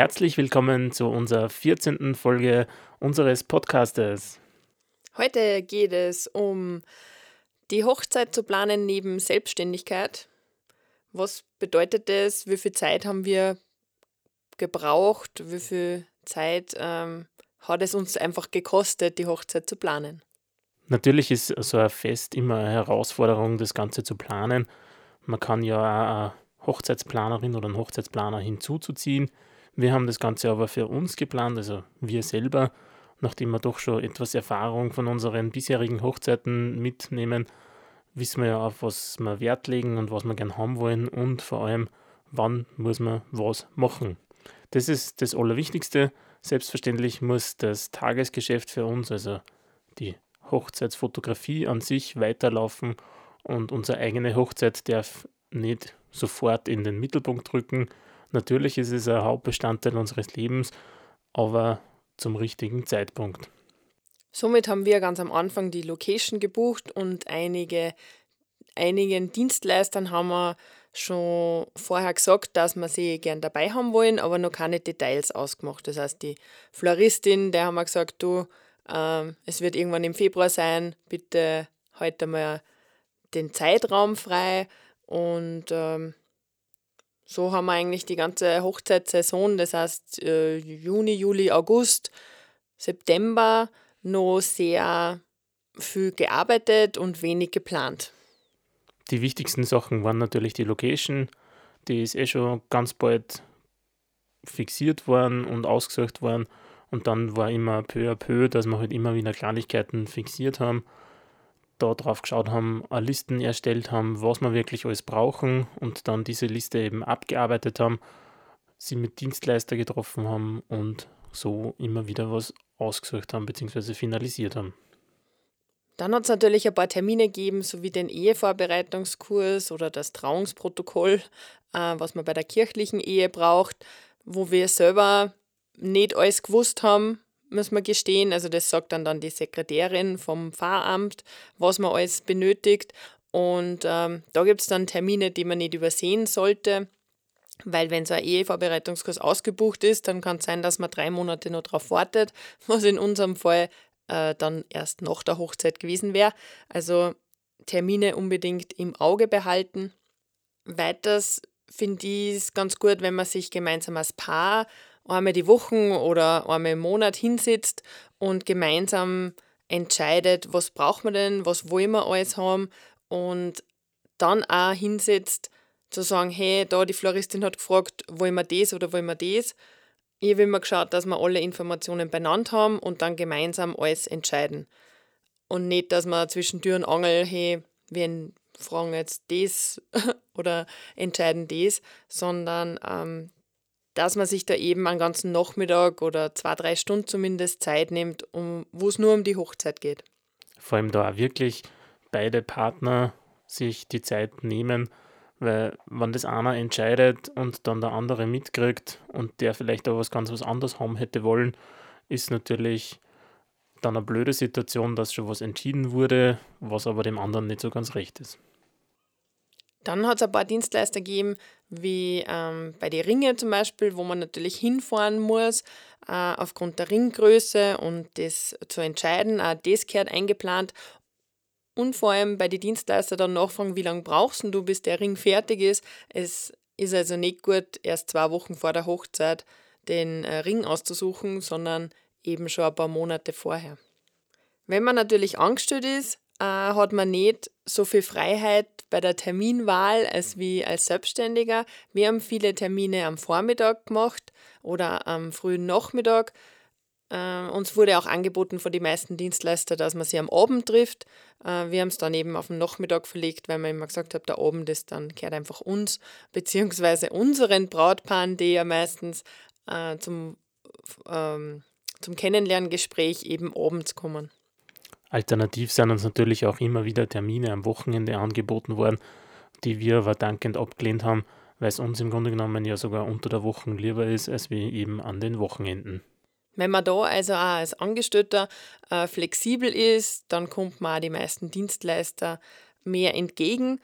Herzlich willkommen zu unserer 14. Folge unseres Podcastes. Heute geht es um die Hochzeit zu planen neben Selbstständigkeit. Was bedeutet das? Wie viel Zeit haben wir gebraucht? Wie viel Zeit ähm, hat es uns einfach gekostet, die Hochzeit zu planen? Natürlich ist so ein Fest immer eine Herausforderung, das Ganze zu planen. Man kann ja eine Hochzeitsplanerin oder einen Hochzeitsplaner hinzuzuziehen. Wir haben das Ganze aber für uns geplant, also wir selber, nachdem wir doch schon etwas Erfahrung von unseren bisherigen Hochzeiten mitnehmen, wissen wir ja, auf was wir Wert legen und was wir gerne haben wollen und vor allem, wann muss man was machen. Das ist das Allerwichtigste. Selbstverständlich muss das Tagesgeschäft für uns, also die Hochzeitsfotografie an sich weiterlaufen und unsere eigene Hochzeit darf nicht sofort in den Mittelpunkt rücken. Natürlich ist es ein Hauptbestandteil unseres Lebens, aber zum richtigen Zeitpunkt. Somit haben wir ganz am Anfang die Location gebucht und einige, einigen Dienstleistern haben wir schon vorher gesagt, dass wir sie gern dabei haben wollen, aber noch keine Details ausgemacht. Das heißt, die Floristin, der haben wir gesagt, du, ähm, es wird irgendwann im Februar sein, bitte heute mal den Zeitraum frei und ähm, so haben wir eigentlich die ganze Hochzeitssaison, das heißt äh, Juni, Juli, August, September, noch sehr viel gearbeitet und wenig geplant. Die wichtigsten Sachen waren natürlich die Location, die ist eh schon ganz bald fixiert worden und ausgesucht worden. Und dann war immer peu à peu, dass wir halt immer wieder Kleinigkeiten fixiert haben da drauf geschaut haben, Listen erstellt haben, was wir wirklich alles brauchen und dann diese Liste eben abgearbeitet haben, sie mit Dienstleister getroffen haben und so immer wieder was ausgesucht haben bzw. finalisiert haben. Dann hat es natürlich ein paar Termine gegeben, sowie den Ehevorbereitungskurs oder das Trauungsprotokoll, äh, was man bei der kirchlichen Ehe braucht, wo wir selber nicht alles gewusst haben, muss man gestehen. Also das sagt dann, dann die Sekretärin vom Pfarramt, was man alles benötigt. Und ähm, da gibt es dann Termine, die man nicht übersehen sollte. Weil wenn so ein Ehevorbereitungskurs ausgebucht ist, dann kann es sein, dass man drei Monate noch darauf wartet, was in unserem Fall äh, dann erst nach der Hochzeit gewesen wäre. Also Termine unbedingt im Auge behalten. Weiters finde ich es ganz gut, wenn man sich gemeinsam als Paar einmal die Woche oder einmal im Monat hinsetzt und gemeinsam entscheidet, was braucht man denn, was wollen wir alles haben und dann auch hinsetzt, zu sagen, hey, da die Floristin hat gefragt, wollen wir das oder wollen wir das. Ich habe immer geschaut, dass wir alle Informationen benannt haben und dann gemeinsam alles entscheiden. Und nicht, dass man zwischen Tür und Angel, hey, wir fragen jetzt das oder entscheiden das, sondern ähm, dass man sich da eben einen ganzen Nachmittag oder zwei, drei Stunden zumindest Zeit nimmt, um, wo es nur um die Hochzeit geht. Vor allem da auch wirklich beide Partner sich die Zeit nehmen, weil wenn das einer entscheidet und dann der andere mitkriegt und der vielleicht auch was ganz was anderes haben hätte wollen, ist natürlich dann eine blöde Situation, dass schon was entschieden wurde, was aber dem anderen nicht so ganz recht ist. Dann hat es ein paar Dienstleister gegeben, wie ähm, bei den Ringen zum Beispiel, wo man natürlich hinfahren muss, äh, aufgrund der Ringgröße und das zu entscheiden. Auch das gehört eingeplant. Und vor allem bei den Dienstleistern dann nachfragen, wie lange brauchst du, bis der Ring fertig ist. Es ist also nicht gut, erst zwei Wochen vor der Hochzeit den äh, Ring auszusuchen, sondern eben schon ein paar Monate vorher. Wenn man natürlich angestellt ist, äh, hat man nicht so viel Freiheit bei der Terminwahl als wie als Selbstständiger. Wir haben viele Termine am Vormittag gemacht oder am frühen Nachmittag. Äh, uns wurde auch angeboten von den meisten Dienstleistern, dass man sie am Abend trifft. Äh, wir haben es dann eben auf den Nachmittag verlegt, weil man immer gesagt hat, der Abend ist dann gehört einfach uns, beziehungsweise unseren Brautpaaren, die ja meistens äh, zum, ähm, zum Kennenlerngespräch eben abends kommen. Alternativ sind uns natürlich auch immer wieder Termine am Wochenende angeboten worden, die wir aber dankend abgelehnt haben, weil es uns im Grunde genommen ja sogar unter der Woche lieber ist, als wie eben an den Wochenenden. Wenn man da also auch als Angestellter äh, flexibel ist, dann kommt man auch die meisten Dienstleister mehr entgegen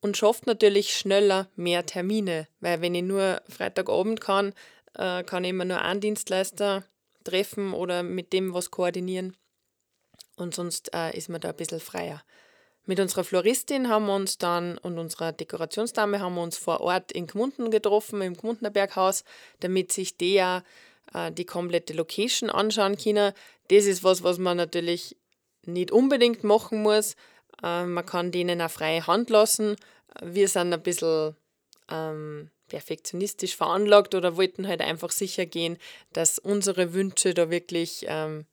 und schafft natürlich schneller mehr Termine. Weil wenn ich nur Freitagabend kann, äh, kann immer nur einen Dienstleister treffen oder mit dem was koordinieren. Und sonst äh, ist man da ein bisschen freier. Mit unserer Floristin haben wir uns dann und unserer Dekorationsdame haben wir uns vor Ort in Gmunden getroffen, im Gmundner Berghaus, damit sich der äh, die komplette Location anschauen können. Das ist was, was man natürlich nicht unbedingt machen muss. Äh, man kann denen auch freie Hand lassen. Wir sind ein bisschen ähm, perfektionistisch veranlagt oder wollten halt einfach sicher gehen, dass unsere Wünsche da wirklich ähm,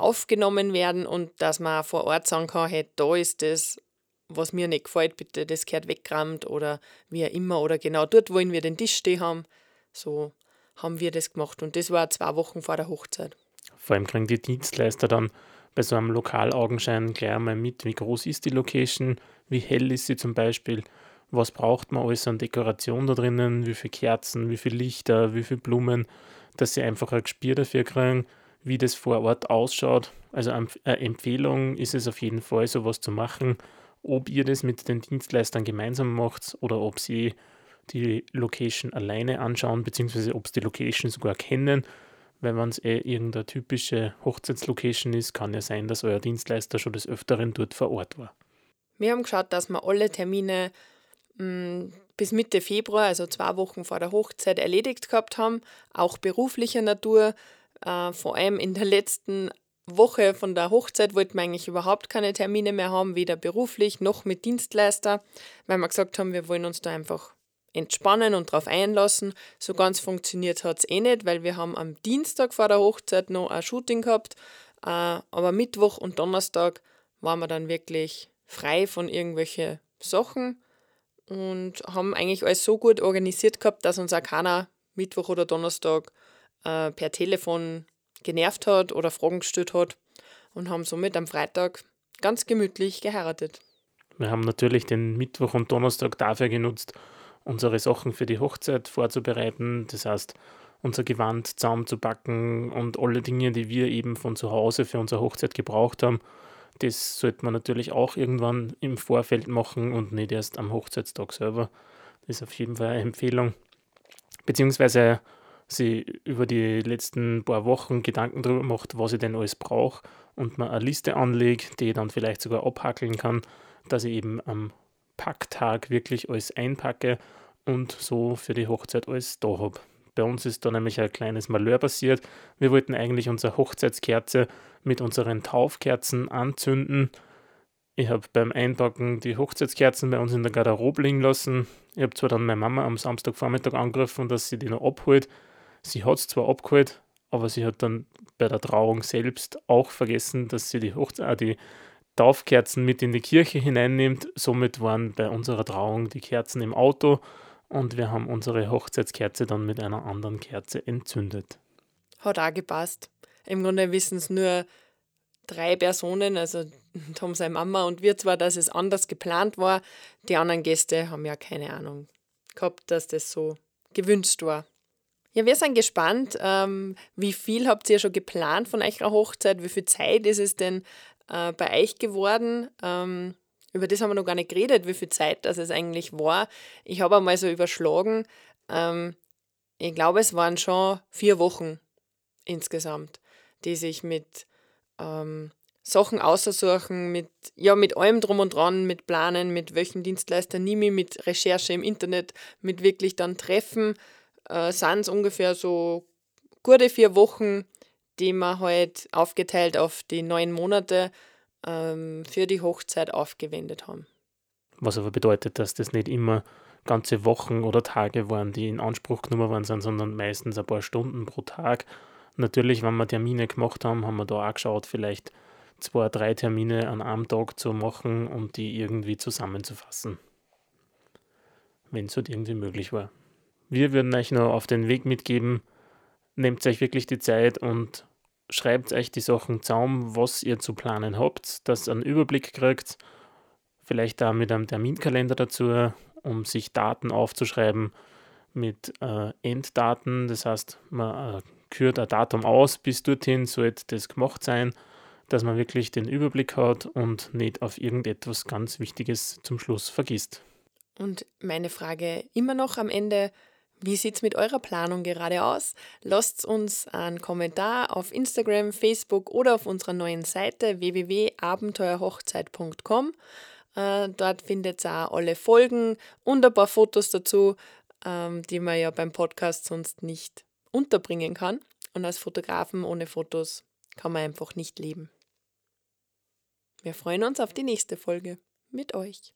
aufgenommen werden und dass man vor Ort sagen kann, hey, da ist das, was mir nicht gefällt, bitte das gehört weggerammt oder wie auch immer oder genau dort wollen wir den Tisch stehen haben. So haben wir das gemacht und das war zwei Wochen vor der Hochzeit. Vor allem kriegen die Dienstleister dann bei so einem Lokalaugenschein gleich einmal mit, wie groß ist die Location, wie hell ist sie zum Beispiel, was braucht man alles an Dekoration da drinnen, wie viele Kerzen, wie viele Lichter, wie viele Blumen, dass sie einfach ein Gespür dafür kriegen, wie das vor Ort ausschaut. Also eine Empfehlung ist es auf jeden Fall, sowas zu machen. Ob ihr das mit den Dienstleistern gemeinsam macht oder ob sie die Location alleine anschauen, beziehungsweise ob sie die Location sogar kennen. Weil wenn es eh irgendeine typische Hochzeitslocation ist, kann ja sein, dass euer Dienstleister schon des Öfteren dort vor Ort war. Wir haben geschaut, dass wir alle Termine mh, mm, bis Mitte Februar, also zwei Wochen vor der Hochzeit, erledigt gehabt haben, auch beruflicher Natur. Äh, vor allem in der letzten Woche von der Hochzeit wollten wir eigentlich überhaupt keine Termine mehr haben, weder beruflich noch mit Dienstleister, weil wir gesagt haben, wir wollen uns da einfach entspannen und darauf einlassen. So ganz funktioniert hat es eh nicht, weil wir haben am Dienstag vor der Hochzeit noch ein Shooting gehabt, äh, aber Mittwoch und Donnerstag waren wir dann wirklich frei von irgendwelchen Sachen und haben eigentlich alles so gut organisiert gehabt, dass uns auch keiner Mittwoch oder Donnerstag äh, per Telefon genervt hat oder Fragen gestellt hat und haben somit am Freitag ganz gemütlich geheiratet. Wir haben natürlich den Mittwoch und Donnerstag dafür genutzt, unsere Sachen für die Hochzeit vorzubereiten. Das heißt, unser Gewand zusammenzupacken und alle Dinge, die wir eben von zu Hause für unsere Hochzeit gebraucht haben. Das sollte man natürlich auch irgendwann im Vorfeld machen und nicht erst am Hochzeitstag selber. Das ist auf jeden Fall eine Empfehlung. Beziehungsweise sie über die letzten paar Wochen Gedanken darüber macht, was ich denn alles brauche und man eine Liste anlegt, die ich dann vielleicht sogar abhackeln kann, dass ich eben am Packtag wirklich alles einpacke und so für die Hochzeit alles da habe. Bei uns ist da nämlich ein kleines Malheur passiert. Wir wollten eigentlich unsere Hochzeitskerze mit unseren Taufkerzen anzünden. Ich habe beim Einpacken die Hochzeitskerzen bei uns in der Garderobe liegen lassen. Ich habe zwar dann meine Mama am Samstagvormittag angegriffen, dass sie die noch abholt, Sie hat es zwar abgeholt, aber sie hat dann bei der Trauung selbst auch vergessen, dass sie die, Hochze äh, die Taufkerzen mit in die Kirche hineinnimmt. Somit waren bei unserer Trauung die Kerzen im Auto und wir haben unsere Hochzeitskerze dann mit einer anderen Kerze entzündet. Hat auch gepasst. Im Grunde wissen es nur drei Personen, also Tom, seine Mama und wir zwar, dass es anders geplant war. Die anderen Gäste haben ja keine Ahnung gehabt, dass das so gewünscht war. Ja, wir sind gespannt. Ähm, wie viel habt ihr schon geplant von eurer Hochzeit? Wie viel Zeit ist es denn äh, bei euch geworden? Ähm, über das haben wir noch gar nicht geredet, wie viel Zeit das es eigentlich war. Ich habe einmal so überschlagen. Ähm, ich glaube, es waren schon vier Wochen insgesamt, die sich mit ähm, Sachen aussuchen, mit, ja, mit allem drum und dran, mit Planen, mit welchen Dienstleister nehme ich, mit Recherche im Internet, mit wirklich dann Treffen äh, sind es ungefähr so gute vier Wochen, die wir halt aufgeteilt auf die neun Monate ähm, für die Hochzeit aufgewendet haben. Was aber bedeutet, dass das nicht immer ganze Wochen oder Tage waren, die in Anspruch genommen worden sind, sondern meistens ein paar Stunden pro Tag. Natürlich, wenn wir Termine gemacht haben, haben wir da auch geschaut, vielleicht zwei, drei Termine an einem Tag zu machen und die irgendwie zusammenzufassen. Wenn es halt irgendwie möglich war. Wir würden euch noch auf den Weg mitgeben, nehmt euch wirklich die Zeit und schreibt euch die Sachen zusammen, was ihr zu planen habt, dass ihr einen Überblick kriegt, vielleicht auch mit einem Terminkalender dazu, um sich Daten aufzuschreiben mit äh, Enddaten, das heißt, man äh, kürt ein Datum aus, bis dorthin sollte das gemacht sein, dass man wirklich den Überblick hat und nicht auf irgendetwas ganz Wichtiges zum Schluss vergisst. Und meine Frage immer noch am Ende, Wie sieht es mit eurer Planung gerade aus? Lasst uns einen Kommentar auf Instagram, Facebook oder auf unserer neuen Seite www.abenteuerhochzeit.com. Äh, dort findet ihr auch alle Folgen und ein paar Fotos dazu, ähm, die man ja beim Podcast sonst nicht unterbringen kann. Und als Fotografen ohne Fotos kann man einfach nicht leben. Wir freuen uns auf die nächste Folge mit euch.